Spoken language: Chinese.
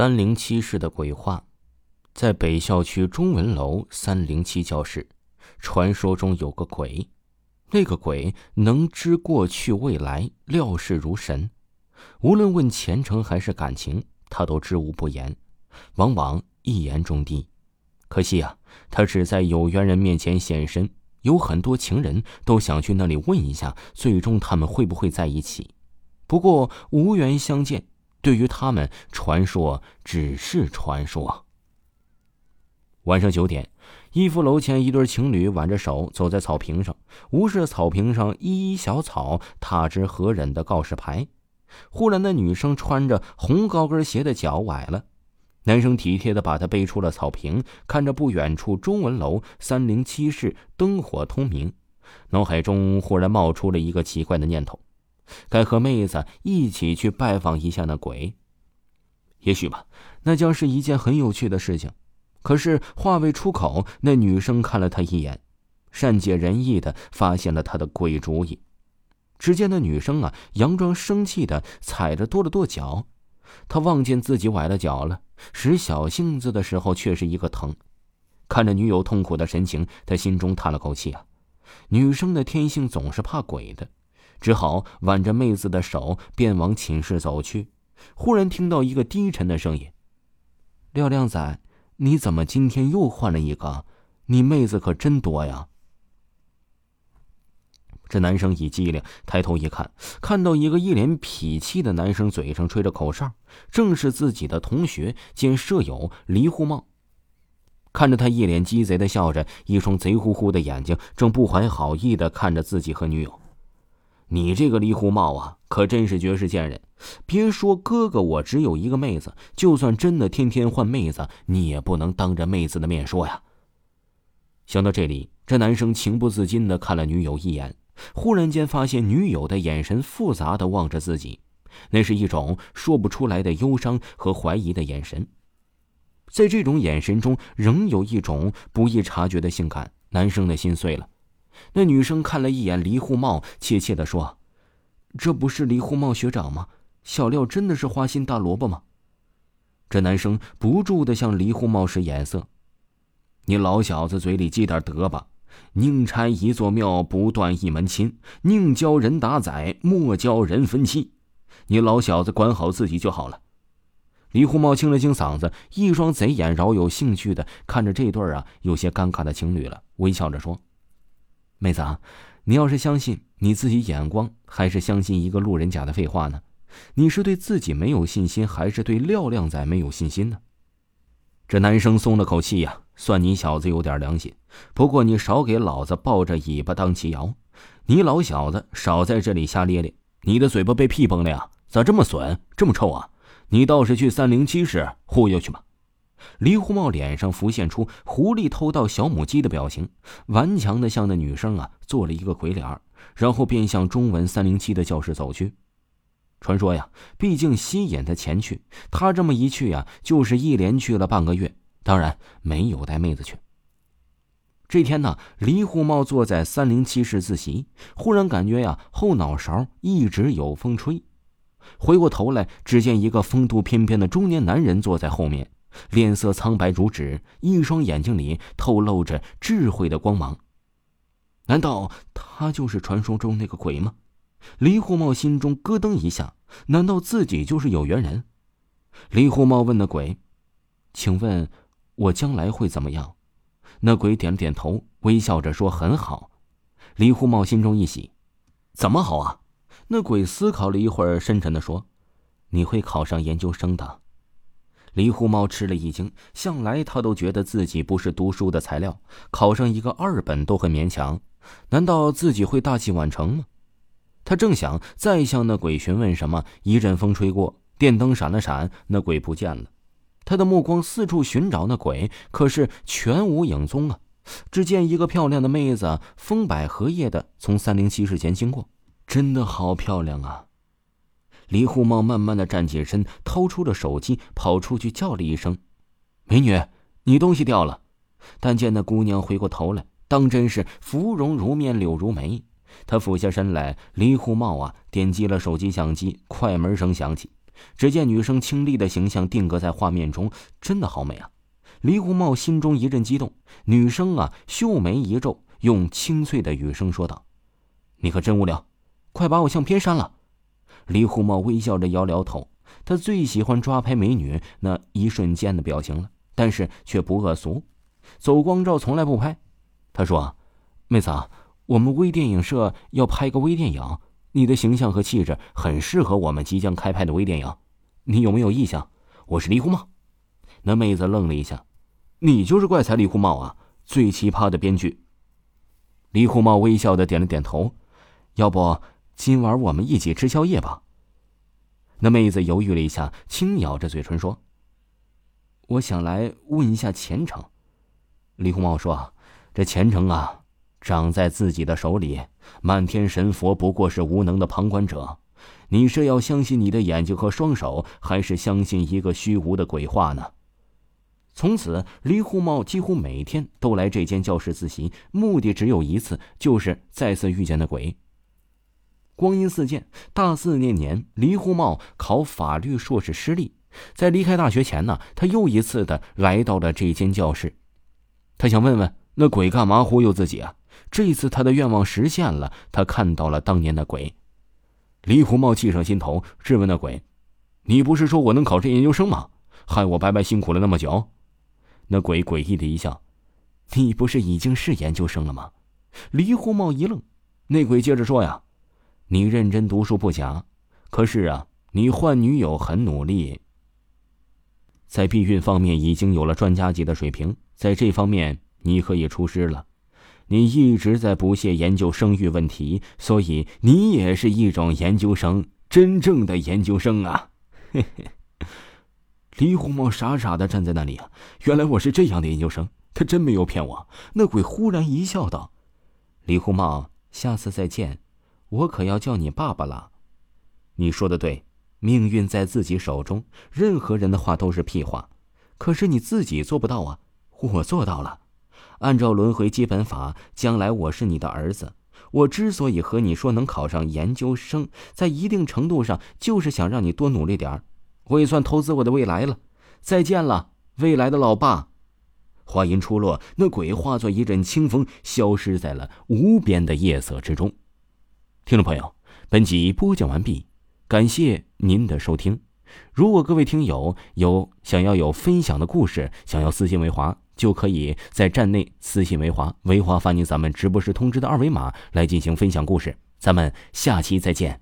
三零七室的鬼话，在北校区中文楼三零七教室，传说中有个鬼，那个鬼能知过去未来，料事如神，无论问前程还是感情，他都知无不言，往往一言中的。可惜啊，他只在有缘人面前现身，有很多情人都想去那里问一下，最终他们会不会在一起？不过无缘相见。对于他们，传说只是传说。晚上九点，一福楼前一对情侣挽着手走在草坪上，无视草坪上依依小草、踏之何忍的告示牌。忽然，那女生穿着红高跟鞋的脚崴了，男生体贴的把她背出了草坪，看着不远处中文楼三零七室灯火通明，脑海中忽然冒出了一个奇怪的念头。该和妹子一起去拜访一下那鬼。也许吧，那将是一件很有趣的事情。可是话未出口，那女生看了他一眼，善解人意的发现了他的鬼主意。只见那女生啊，佯装生气的踩着跺了跺脚。他望见自己崴了脚了，使小性子的时候却是一个疼。看着女友痛苦的神情，他心中叹了口气啊。女生的天性总是怕鬼的。只好挽着妹子的手，便往寝室走去。忽然听到一个低沉的声音：“廖亮仔，你怎么今天又换了一个？你妹子可真多呀！”这男生一机灵，抬头一看，看到一个一脸痞气的男生，嘴上吹着口哨，正是自己的同学兼舍友黎护茂。看着他一脸鸡贼的笑着，一双贼乎乎的眼睛正不怀好意的看着自己和女友。你这个离狐帽啊，可真是绝世贱人！别说哥哥我只有一个妹子，就算真的天天换妹子，你也不能当着妹子的面说呀。想到这里，这男生情不自禁的看了女友一眼，忽然间发现女友的眼神复杂的望着自己，那是一种说不出来的忧伤和怀疑的眼神。在这种眼神中，仍有一种不易察觉的性感，男生的心碎了。那女生看了一眼黎护茂，怯怯的说：“这不是黎护茂学长吗？小廖真的是花心大萝卜吗？”这男生不住的向黎护茂使眼色：“你老小子嘴里积点德吧！宁拆一座庙，不断一门亲；宁教人打仔，莫教人分妻。你老小子管好自己就好了。”李护茂清了清嗓子，一双贼眼饶有兴趣的看着这对啊有些尴尬的情侣了，微笑着说。妹子啊，你要是相信你自己眼光，还是相信一个路人甲的废话呢？你是对自己没有信心，还是对廖亮仔没有信心呢？这男生松了口气呀，算你小子有点良心。不过你少给老子抱着尾巴当旗摇，你老小子少在这里瞎咧咧。你的嘴巴被屁崩了呀？咋这么损，这么臭啊？你倒是去三零七室忽悠去吧。黎胡茂脸上浮现出狐狸偷盗小母鸡的表情，顽强的向那女生啊做了一个鬼脸儿然后便向中文三零七的教室走去。传说呀，毕竟吸引他前去，他这么一去呀，就是一连去了半个月，当然没有带妹子去。这天呢，黎胡茂坐在三零七室自习，忽然感觉呀后脑勺一直有风吹，回过头来，只见一个风度翩翩的中年男人坐在后面。脸色苍白如纸，一双眼睛里透露着智慧的光芒。难道他就是传说中那个鬼吗？李护茂心中咯噔一下，难道自己就是有缘人？李护茂问那鬼：“请问，我将来会怎么样？”那鬼点了点头，微笑着说：“很好。”李护茂心中一喜：“怎么好啊？”那鬼思考了一会儿，深沉的说：“你会考上研究生的。”李护茂吃了一惊，向来他都觉得自己不是读书的材料，考上一个二本都很勉强，难道自己会大器晚成吗？他正想再向那鬼询问什么，一阵风吹过，电灯闪了闪，那鬼不见了。他的目光四处寻找那鬼，可是全无影踪啊！只见一个漂亮的妹子风摆荷叶的从三零七室前经过，真的好漂亮啊！李护茂慢慢的站起身，掏出了手机，跑出去叫了一声：“美女，你东西掉了。”但见那姑娘回过头来，当真是芙蓉如面，柳如眉。他俯下身来，李护茂啊，点击了手机相机，快门声响起，只见女生清丽的形象定格在画面中，真的好美啊！李虎茂心中一阵激动。女生啊，秀眉一皱，用清脆的语声说道：“你可真无聊，快把我相片删了。”李虎茂微笑着摇摇头。他最喜欢抓拍美女那一瞬间的表情了，但是却不恶俗，走光照从来不拍。他说：“妹子啊，我们微电影社要拍个微电影。”你的形象和气质很适合我们即将开拍的微电影，你有没有意向？我是李虎茂。那妹子愣了一下，你就是怪才李虎茂啊，最奇葩的编剧。李虎茂微笑的点了点头，要不今晚我们一起吃宵夜吧？那妹子犹豫了一下，轻咬着嘴唇说：“我想来问一下前程。”李虎茂说：“这前程啊。”掌在自己的手里，漫天神佛不过是无能的旁观者。你是要相信你的眼睛和双手，还是相信一个虚无的鬼话呢？从此，李护茂几乎每天都来这间教室自习，目的只有一次，就是再次遇见那鬼。光阴似箭，大四那年，李虎茂考法律硕士失利，在离开大学前呢，他又一次的来到了这间教室，他想问问那鬼干嘛忽悠自己啊？这次他的愿望实现了，他看到了当年的鬼。李虎茂气上心头，质问那鬼：“你不是说我能考上研究生吗？害我白白辛苦了那么久。”那鬼诡异的一笑：“你不是已经是研究生了吗？”李虎茂一愣，那鬼接着说：“呀，你认真读书不假，可是啊，你换女友很努力，在避孕方面已经有了专家级的水平，在这方面你可以出师了。”你一直在不懈研究生育问题，所以你也是一种研究生，真正的研究生啊！嘿嘿。李红茂傻傻的站在那里啊，原来我是这样的研究生，他真没有骗我。那鬼忽然一笑道：“李红茂，下次再见，我可要叫你爸爸了。”你说的对，命运在自己手中，任何人的话都是屁话，可是你自己做不到啊，我做到了。按照轮回基本法，将来我是你的儿子。我之所以和你说能考上研究生，在一定程度上就是想让你多努力点儿。我也算投资我的未来了。再见了，未来的老爸。话音出落，那鬼化作一阵清风，消失在了无边的夜色之中。听众朋友，本集播讲完毕，感谢您的收听。如果各位听友有想要有分享的故事，想要私信维华。就可以在站内私信维华，维华发您咱们直播时通知的二维码来进行分享故事。咱们下期再见。